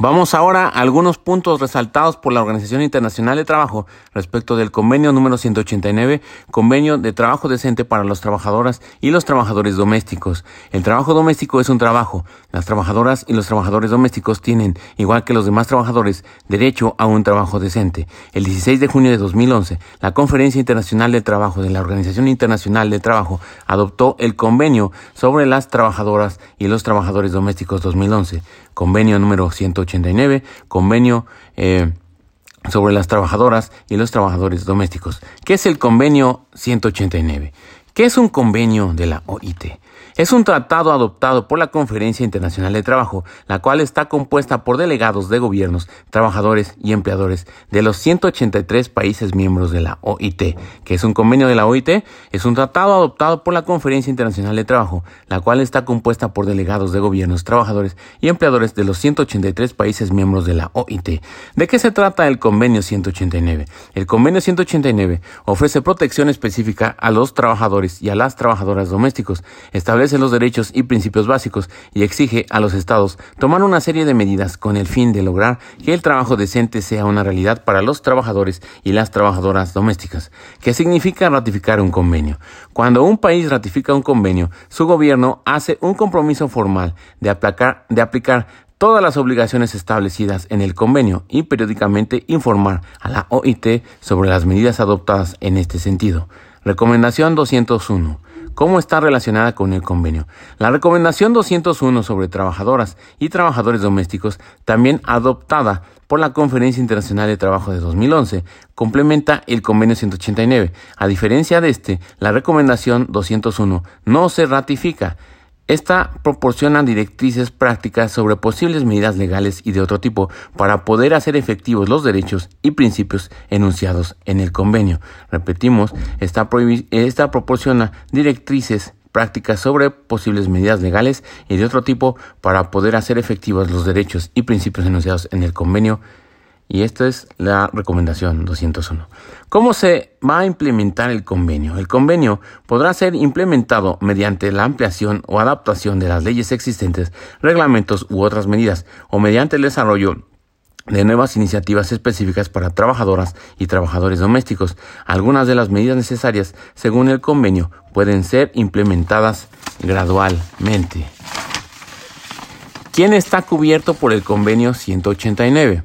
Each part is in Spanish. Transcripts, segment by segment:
Vamos ahora a algunos puntos resaltados por la Organización Internacional de Trabajo respecto del convenio número 189, convenio de trabajo decente para las trabajadoras y los trabajadores domésticos. El trabajo doméstico es un trabajo. Las trabajadoras y los trabajadores domésticos tienen, igual que los demás trabajadores, derecho a un trabajo decente. El 16 de junio de 2011, la Conferencia Internacional de Trabajo de la Organización Internacional de Trabajo adoptó el convenio sobre las trabajadoras y los trabajadores domésticos 2011 convenio número 189, convenio eh, sobre las trabajadoras y los trabajadores domésticos. ¿Qué es el convenio 189? ¿Qué es un convenio de la OIT? Es un tratado adoptado por la Conferencia Internacional de Trabajo, la cual está compuesta por delegados de gobiernos, trabajadores y empleadores de los 183 países miembros de la OIT. que es un convenio de la OIT? Es un tratado adoptado por la Conferencia Internacional de Trabajo, la cual está compuesta por delegados de gobiernos, trabajadores y empleadores de los 183 países miembros de la OIT. ¿De qué se trata el convenio 189? El convenio 189 ofrece protección específica a los trabajadores y a las trabajadoras domésticos. Establece los derechos y principios básicos y exige a los estados tomar una serie de medidas con el fin de lograr que el trabajo decente sea una realidad para los trabajadores y las trabajadoras domésticas. ¿Qué significa ratificar un convenio? Cuando un país ratifica un convenio, su gobierno hace un compromiso formal de aplicar, de aplicar todas las obligaciones establecidas en el convenio y periódicamente informar a la OIT sobre las medidas adoptadas en este sentido. Recomendación 201 cómo está relacionada con el convenio. La recomendación 201 sobre trabajadoras y trabajadores domésticos, también adoptada por la Conferencia Internacional de Trabajo de 2011, complementa el convenio 189. A diferencia de este, la recomendación 201 no se ratifica. Esta proporciona directrices prácticas sobre posibles medidas legales y de otro tipo para poder hacer efectivos los derechos y principios enunciados en el convenio. Repetimos, esta, proporciona directrices prácticas sobre posibles medidas legales y de otro tipo para poder hacer efectivos los derechos y principios enunciados en el convenio y esta es la recomendación 201. ¿Cómo se va a implementar el convenio? El convenio podrá ser implementado mediante la ampliación o adaptación de las leyes existentes, reglamentos u otras medidas, o mediante el desarrollo de nuevas iniciativas específicas para trabajadoras y trabajadores domésticos. Algunas de las medidas necesarias, según el convenio, pueden ser implementadas gradualmente. ¿Quién está cubierto por el convenio 189?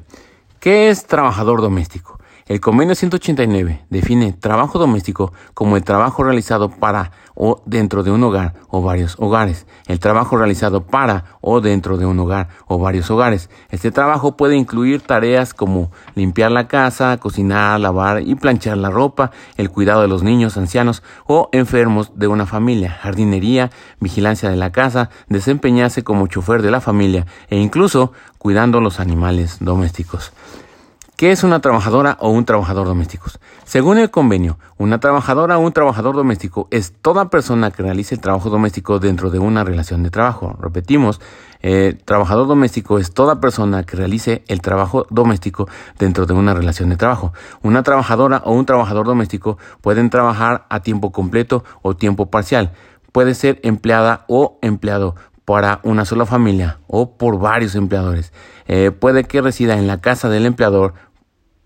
¿Qué es trabajador doméstico? El convenio 189 define trabajo doméstico como el trabajo realizado para o dentro de un hogar o varios hogares. El trabajo realizado para o dentro de un hogar o varios hogares. Este trabajo puede incluir tareas como limpiar la casa, cocinar, lavar y planchar la ropa, el cuidado de los niños, ancianos o enfermos de una familia, jardinería, vigilancia de la casa, desempeñarse como chofer de la familia e incluso cuidando los animales domésticos. ¿Qué es una trabajadora o un trabajador doméstico? Según el convenio, una trabajadora o un trabajador doméstico es toda persona que realice el trabajo doméstico dentro de una relación de trabajo. Repetimos, eh, trabajador doméstico es toda persona que realice el trabajo doméstico dentro de una relación de trabajo. Una trabajadora o un trabajador doméstico pueden trabajar a tiempo completo o tiempo parcial. Puede ser empleada o empleado para una sola familia o por varios empleadores. Eh, puede que resida en la casa del empleador,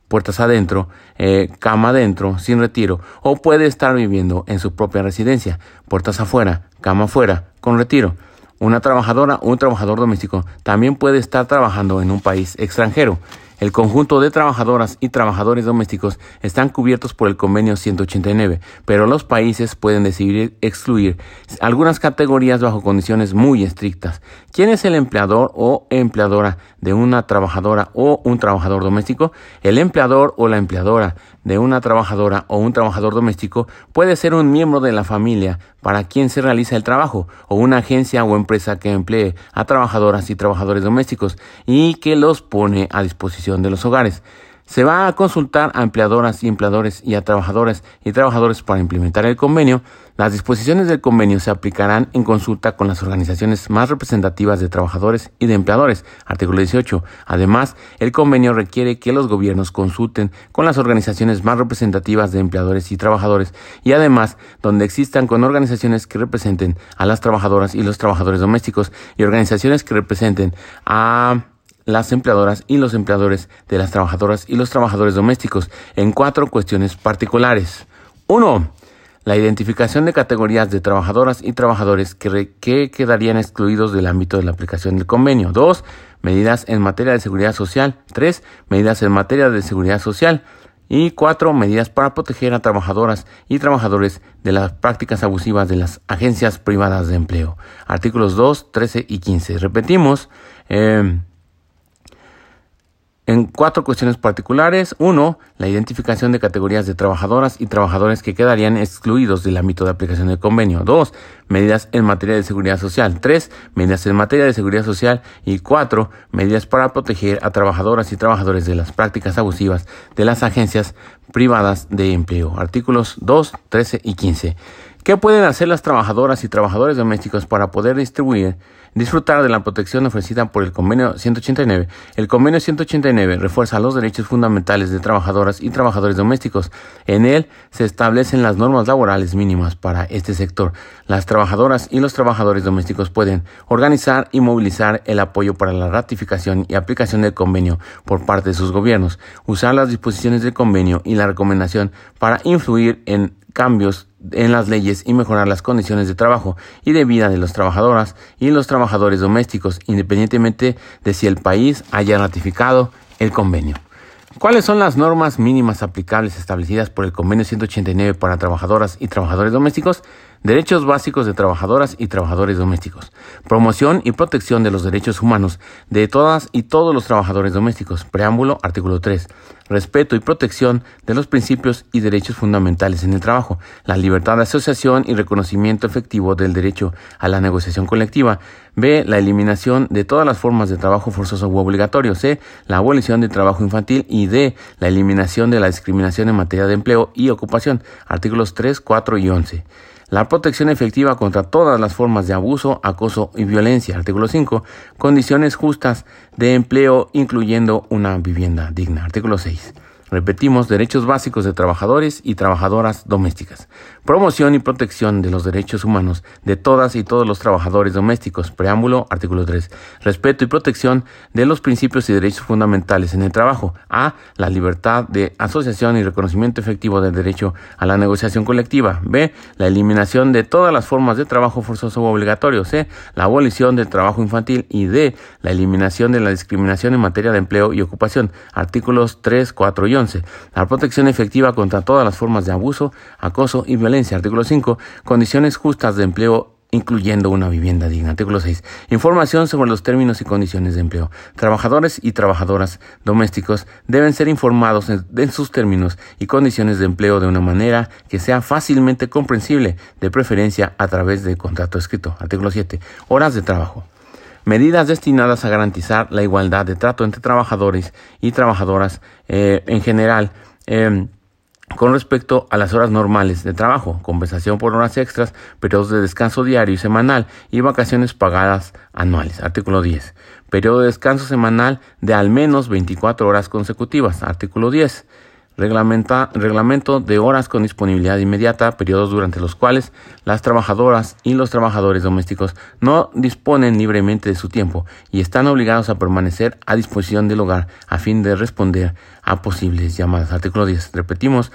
puertas adentro, eh, cama adentro, sin retiro, o puede estar viviendo en su propia residencia, puertas afuera, cama afuera, con retiro. Una trabajadora o un trabajador doméstico también puede estar trabajando en un país extranjero. El conjunto de trabajadoras y trabajadores domésticos están cubiertos por el convenio 189, pero los países pueden decidir excluir algunas categorías bajo condiciones muy estrictas. ¿Quién es el empleador o empleadora de una trabajadora o un trabajador doméstico? El empleador o la empleadora de una trabajadora o un trabajador doméstico puede ser un miembro de la familia para quien se realiza el trabajo o una agencia o empresa que emplee a trabajadoras y trabajadores domésticos y que los pone a disposición de los hogares. Se va a consultar a empleadoras y empleadores y a trabajadoras y trabajadores para implementar el convenio. Las disposiciones del convenio se aplicarán en consulta con las organizaciones más representativas de trabajadores y de empleadores. Artículo 18. Además, el convenio requiere que los gobiernos consulten con las organizaciones más representativas de empleadores y trabajadores y además donde existan con organizaciones que representen a las trabajadoras y los trabajadores domésticos y organizaciones que representen a las empleadoras y los empleadores de las trabajadoras y los trabajadores domésticos en cuatro cuestiones particulares. 1. La identificación de categorías de trabajadoras y trabajadores que, que quedarían excluidos del ámbito de la aplicación del convenio. 2. Medidas en materia de seguridad social. 3. Medidas en materia de seguridad social. Y cuatro, medidas para proteger a trabajadoras y trabajadores de las prácticas abusivas de las agencias privadas de empleo. Artículos 2, 13 y 15. Repetimos. Eh, en cuatro cuestiones particulares. Uno, la identificación de categorías de trabajadoras y trabajadores que quedarían excluidos del ámbito de aplicación del convenio. Dos, medidas en materia de seguridad social. Tres, medidas en materia de seguridad social. Y cuatro, medidas para proteger a trabajadoras y trabajadores de las prácticas abusivas de las agencias privadas de empleo. Artículos 2, 13 y 15. ¿Qué pueden hacer las trabajadoras y trabajadores domésticos para poder distribuir disfrutar de la protección ofrecida por el Convenio 189. El Convenio 189 refuerza los derechos fundamentales de trabajadoras y trabajadores domésticos. En él se establecen las normas laborales mínimas para este sector. Las trabajadoras y los trabajadores domésticos pueden organizar y movilizar el apoyo para la ratificación y aplicación del convenio por parte de sus gobiernos, usar las disposiciones del convenio y la recomendación para influir en cambios en las leyes y mejorar las condiciones de trabajo y de vida de las trabajadoras y los trabajadores domésticos, independientemente de si el país haya ratificado el convenio. ¿Cuáles son las normas mínimas aplicables establecidas por el Convenio 189 para trabajadoras y trabajadores domésticos? Derechos básicos de trabajadoras y trabajadores domésticos. Promoción y protección de los derechos humanos de todas y todos los trabajadores domésticos. Preámbulo, artículo 3. Respeto y protección de los principios y derechos fundamentales en el trabajo. La libertad de asociación y reconocimiento efectivo del derecho a la negociación colectiva. B. La eliminación de todas las formas de trabajo forzoso u obligatorio. C. La abolición del trabajo infantil. Y D. La eliminación de la discriminación en materia de empleo y ocupación. Artículos 3, 4 y 11. La protección efectiva contra todas las formas de abuso, acoso y violencia. Artículo 5. Condiciones justas de empleo, incluyendo una vivienda digna. Artículo 6. Repetimos, derechos básicos de trabajadores y trabajadoras domésticas. Promoción y protección de los derechos humanos de todas y todos los trabajadores domésticos. Preámbulo, artículo 3. Respeto y protección de los principios y derechos fundamentales en el trabajo. A. La libertad de asociación y reconocimiento efectivo del derecho a la negociación colectiva. B. La eliminación de todas las formas de trabajo forzoso o obligatorio. C. La abolición del trabajo infantil. Y D. La eliminación de la discriminación en materia de empleo y ocupación. Artículos 3, 4 y la protección efectiva contra todas las formas de abuso, acoso y violencia. Artículo 5. Condiciones justas de empleo incluyendo una vivienda digna. Artículo 6. Información sobre los términos y condiciones de empleo. Trabajadores y trabajadoras domésticos deben ser informados en, sus términos y condiciones de empleo de una manera que sea fácilmente comprensible, de preferencia a través de contrato escrito. Artículo 7. Horas de trabajo medidas destinadas a garantizar la igualdad de trato entre trabajadores y trabajadoras eh, en general. Em, con respecto a las horas normales de trabajo, compensación por horas extras, periodos de descanso diario y semanal y vacaciones pagadas anuales. Artículo 10. Periodo de descanso semanal de al menos 24 horas consecutivas. Artículo 10 reglamento de horas con disponibilidad inmediata, periodos durante los cuales las trabajadoras y los trabajadores domésticos no disponen libremente de su tiempo y están obligados a permanecer a disposición del hogar a fin de responder a posibles llamadas. Artículo 10. Repetimos.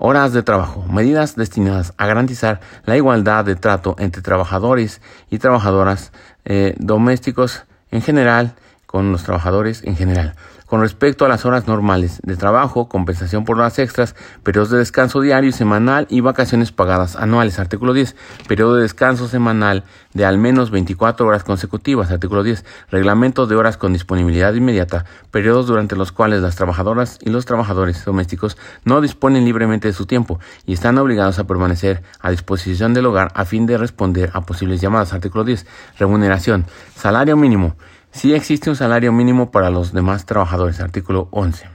Horas de trabajo. Medidas destinadas a garantizar la igualdad de trato entre trabajadores y trabajadoras eh, domésticos en general con los trabajadores en general. Con respecto a las horas normales de trabajo, compensación por horas extras, periodos de descanso diario y semanal y vacaciones pagadas anuales. Artículo 10. Periodo de descanso semanal de al menos 24 horas consecutivas. Artículo 10. Reglamento de horas con disponibilidad inmediata. Periodos durante los cuales las trabajadoras y los trabajadores domésticos no disponen libremente de su tiempo y están obligados a permanecer a disposición del hogar a fin de responder a posibles llamadas. Artículo 10. Remuneración. Salario mínimo. Si existe un salario mínimo para los demás trabajadores, artículo 11.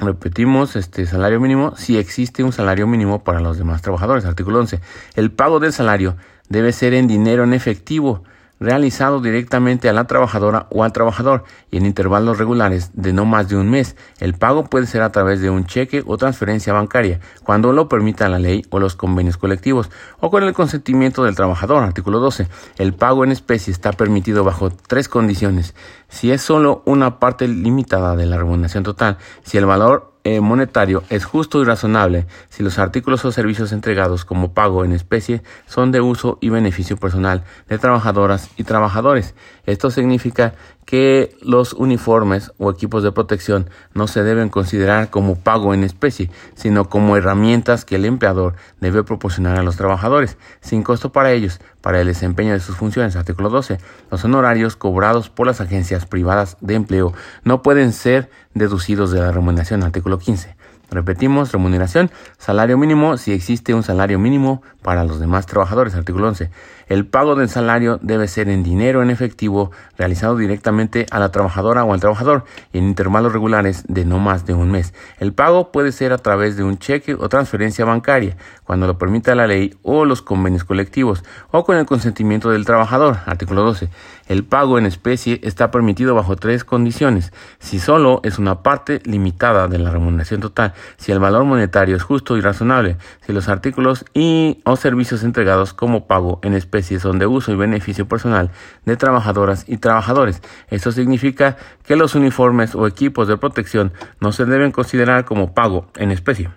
Repetimos, este salario mínimo, si existe un salario mínimo para los demás trabajadores, artículo 11. El pago del salario debe ser en dinero en efectivo realizado directamente a la trabajadora o al trabajador y en intervalos regulares de no más de un mes. El pago puede ser a través de un cheque o transferencia bancaria, cuando lo permita la ley o los convenios colectivos, o con el consentimiento del trabajador. Artículo 12. El pago en especie está permitido bajo tres condiciones. Si es solo una parte limitada de la remuneración total, si el valor eh, monetario es justo y razonable si los artículos o servicios entregados como pago en especie son de uso y beneficio personal de trabajadoras y trabajadores. Esto significa que los uniformes o equipos de protección no se deben considerar como pago en especie, sino como herramientas que el empleador debe proporcionar a los trabajadores, sin costo para ellos, para el desempeño de sus funciones. Artículo 12. Los honorarios cobrados por las agencias privadas de empleo no pueden ser deducidos de la remuneración. Artículo 15. Repetimos, remuneración, salario mínimo si existe un salario mínimo para los demás trabajadores. Artículo 11. El pago del salario debe ser en dinero en efectivo realizado directamente a la trabajadora o al trabajador en intervalos regulares de no más de un mes. El pago puede ser a través de un cheque o transferencia bancaria, cuando lo permita la ley o los convenios colectivos, o con el consentimiento del trabajador. Artículo 12. El pago en especie está permitido bajo tres condiciones. Si solo es una parte limitada de la remuneración total, si el valor monetario es justo y razonable, si los artículos y o servicios entregados como pago en especie son de uso y beneficio personal de trabajadoras y trabajadores. Esto significa que los uniformes o equipos de protección no se deben considerar como pago en especie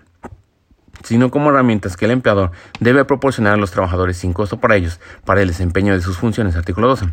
sino como herramientas que el empleador debe proporcionar a los trabajadores sin costo para ellos, para el desempeño de sus funciones. Artículo 12.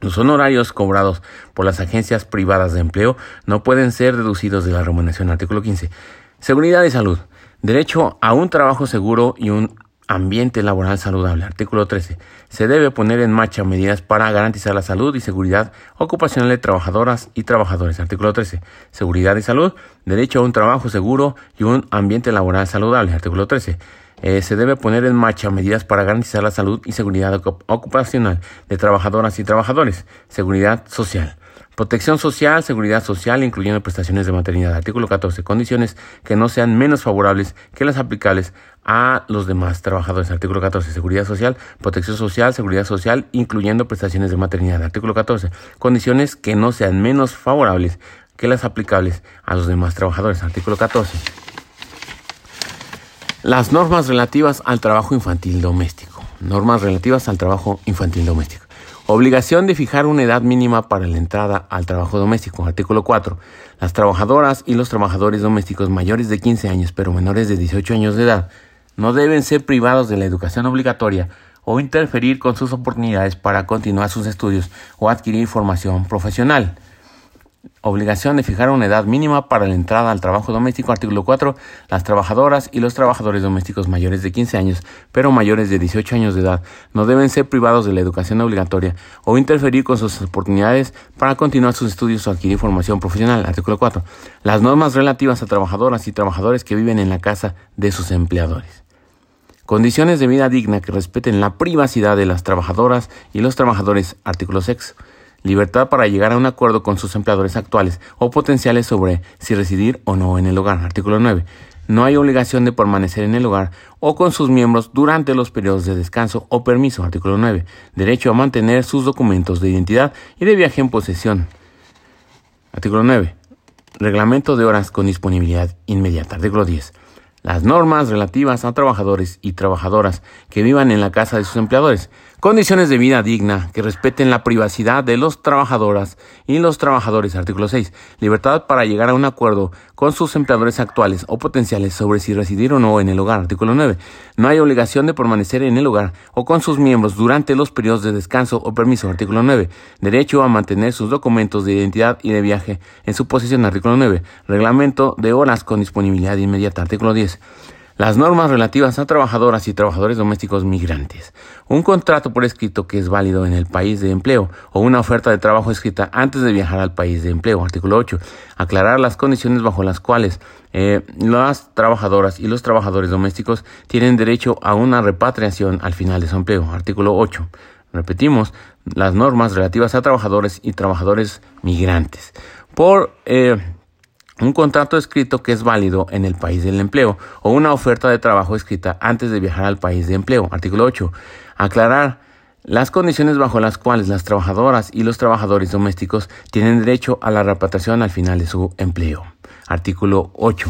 Los honorarios cobrados por las agencias privadas de empleo no pueden ser deducidos de la remuneración. Artículo 15. Seguridad y salud. Derecho a un trabajo seguro y un ambiente laboral saludable. Artículo 13. Se debe poner en marcha medidas para garantizar la salud y seguridad ocupacional de trabajadoras y trabajadores. Artículo 13. Seguridad y salud. Derecho a un trabajo seguro y un ambiente laboral saludable. Artículo 13. Eh, se debe poner en marcha medidas para garantizar la salud y seguridad ocupacional de trabajadoras y trabajadores. Seguridad social. Protección social, seguridad social, incluyendo prestaciones de maternidad. Artículo 14. Condiciones que no sean menos favorables que las aplicables a los demás trabajadores. Artículo 14. Seguridad social, protección social, seguridad social, incluyendo prestaciones de maternidad. Artículo 14. Condiciones que no sean menos favorables que las aplicables a los demás trabajadores. Artículo 14. Las normas relativas al trabajo infantil doméstico. Normas relativas al trabajo infantil doméstico. Obligación de fijar una edad mínima para la entrada al trabajo doméstico. Artículo 4. Las trabajadoras y los trabajadores domésticos mayores de 15 años pero menores de 18 años de edad no deben ser privados de la educación obligatoria o interferir con sus oportunidades para continuar sus estudios o adquirir formación profesional. Obligación de fijar una edad mínima para la entrada al trabajo doméstico. Artículo 4. Las trabajadoras y los trabajadores domésticos mayores de 15 años, pero mayores de 18 años de edad, no deben ser privados de la educación obligatoria o interferir con sus oportunidades para continuar sus estudios o adquirir formación profesional. Artículo 4. Las normas relativas a trabajadoras y trabajadores que viven en la casa de sus empleadores. Condiciones de vida digna que respeten la privacidad de las trabajadoras y los trabajadores. Artículo 6 libertad para llegar a un acuerdo con sus empleadores actuales o potenciales sobre si residir o no en el hogar. Artículo 9. No hay obligación de permanecer en el hogar o con sus miembros durante los periodos de descanso o permiso. Artículo 9. Derecho a mantener sus documentos de identidad y de viaje en posesión. Artículo 9. Reglamento de horas con disponibilidad inmediata. Artículo 10 las normas relativas a trabajadores y trabajadoras que vivan en la casa de sus empleadores, condiciones de vida digna que respeten la privacidad de los trabajadoras y los trabajadores. Artículo 6. Libertad para llegar a un acuerdo con sus empleadores actuales o potenciales sobre si residir o no en el hogar. Artículo 9. No hay obligación de permanecer en el hogar o con sus miembros durante los periodos de descanso o permiso. Artículo 9. Derecho a mantener sus documentos de identidad y de viaje en su posesión. Artículo 9. Reglamento de horas con disponibilidad inmediata. Artículo 10. Las normas relativas a trabajadoras y trabajadores domésticos migrantes. Un contrato por escrito que es válido en el país de empleo o una oferta de trabajo escrita antes de viajar al país de empleo. Artículo 8. Aclarar las condiciones bajo las cuales eh, las trabajadoras y los trabajadores domésticos tienen derecho a una repatriación al final de su empleo. Artículo 8. Repetimos, las normas relativas a trabajadores y trabajadores migrantes. Por eh, un contrato escrito que es válido en el país del empleo o una oferta de trabajo escrita antes de viajar al país de empleo. Artículo 8. Aclarar Las condiciones bajo las cuales las trabajadoras y los trabajadores domésticos tienen derecho a la repatriación al final de su empleo. Artículo 8.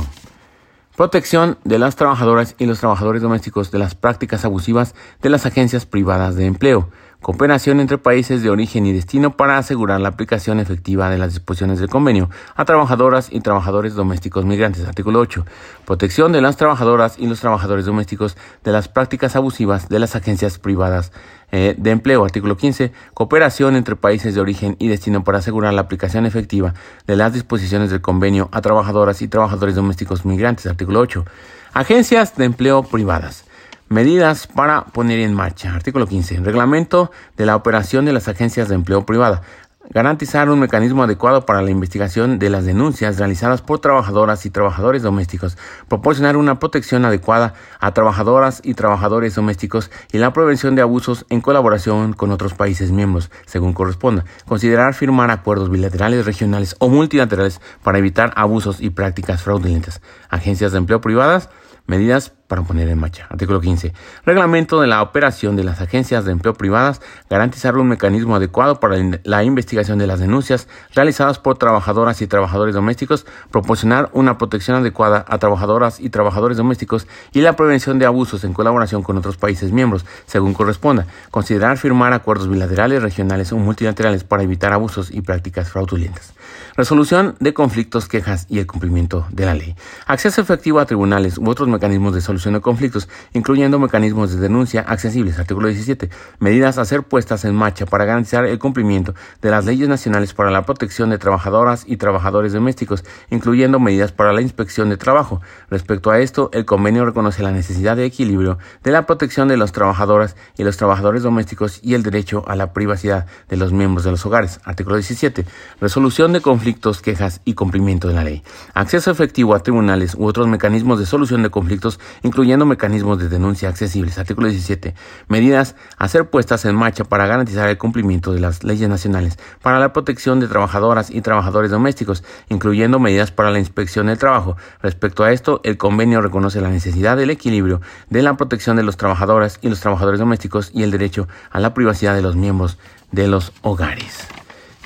Protección de las trabajadoras y los trabajadores domésticos de las prácticas abusivas de las agencias privadas de empleo cooperación entre países de origen y destino para asegurar la aplicación efectiva de las disposiciones del convenio a trabajadoras y trabajadores domésticos migrantes. Artículo 8. Protección de las trabajadoras y los trabajadores domésticos de las prácticas abusivas de las agencias privadas eh, de empleo. Artículo 15. Cooperación entre países de origen y destino para asegurar la aplicación efectiva de las disposiciones del convenio a trabajadoras y trabajadores domésticos migrantes. Artículo 8. Agencias de empleo privadas. Medidas para poner en marcha. Artículo 15. Reglamento de la operación de las agencias de empleo privada. Garantizar un mecanismo adecuado para la investigación de las denuncias realizadas por trabajadoras y trabajadores domésticos. Proporcionar una protección adecuada a trabajadoras y trabajadores domésticos y la prevención de abusos en colaboración con otros países miembros, según corresponda. Considerar firmar acuerdos bilaterales, regionales o multilaterales para evitar abusos y prácticas fraudulentas. Agencias de empleo privadas. Medidas para poner en marcha. Artículo 15. Reglamento de la operación de las agencias de empleo privadas. Garantizar un mecanismo adecuado para la investigación de las denuncias realizadas por trabajadoras y trabajadores domésticos. Proporcionar una protección adecuada a trabajadoras y trabajadores domésticos y la prevención de abusos en colaboración con otros países miembros, según corresponda. Considerar firmar acuerdos bilaterales, regionales o multilaterales para evitar abusos y prácticas fraudulentas. Resolución de conflictos, quejas y el cumplimiento de la ley. Acceso efectivo a tribunales u otros mecanismos de solución de conflictos, incluyendo mecanismos de denuncia accesibles. Artículo 17. Medidas a ser puestas en marcha para garantizar el cumplimiento de las leyes nacionales para la protección de trabajadoras y trabajadores domésticos, incluyendo medidas para la inspección de trabajo. Respecto a esto, el convenio reconoce la necesidad de equilibrio de la protección de las trabajadoras y los trabajadores domésticos y el derecho a la privacidad de los miembros de los hogares. Artículo 17. Resolución de conflictos, quejas y cumplimiento de la ley. Acceso efectivo a tribunales u otros mecanismos de solución de conflictos incluyendo mecanismos de denuncia accesibles. Artículo 17. Medidas a ser puestas en marcha para garantizar el cumplimiento de las leyes nacionales para la protección de trabajadoras y trabajadores domésticos, incluyendo medidas para la inspección del trabajo. Respecto a esto, el convenio reconoce la necesidad del equilibrio de la protección de los trabajadores y los trabajadores domésticos y el derecho a la privacidad de los miembros de los hogares.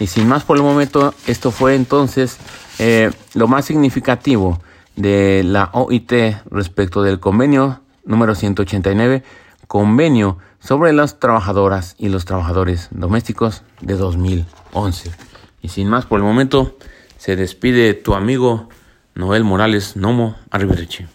Y sin más por el momento, esto fue entonces eh, lo más significativo de la OIT respecto del convenio número 189, convenio sobre las trabajadoras y los trabajadores domésticos de 2011. Y sin más por el momento, se despide tu amigo Noel Morales Nomo Arrivederci.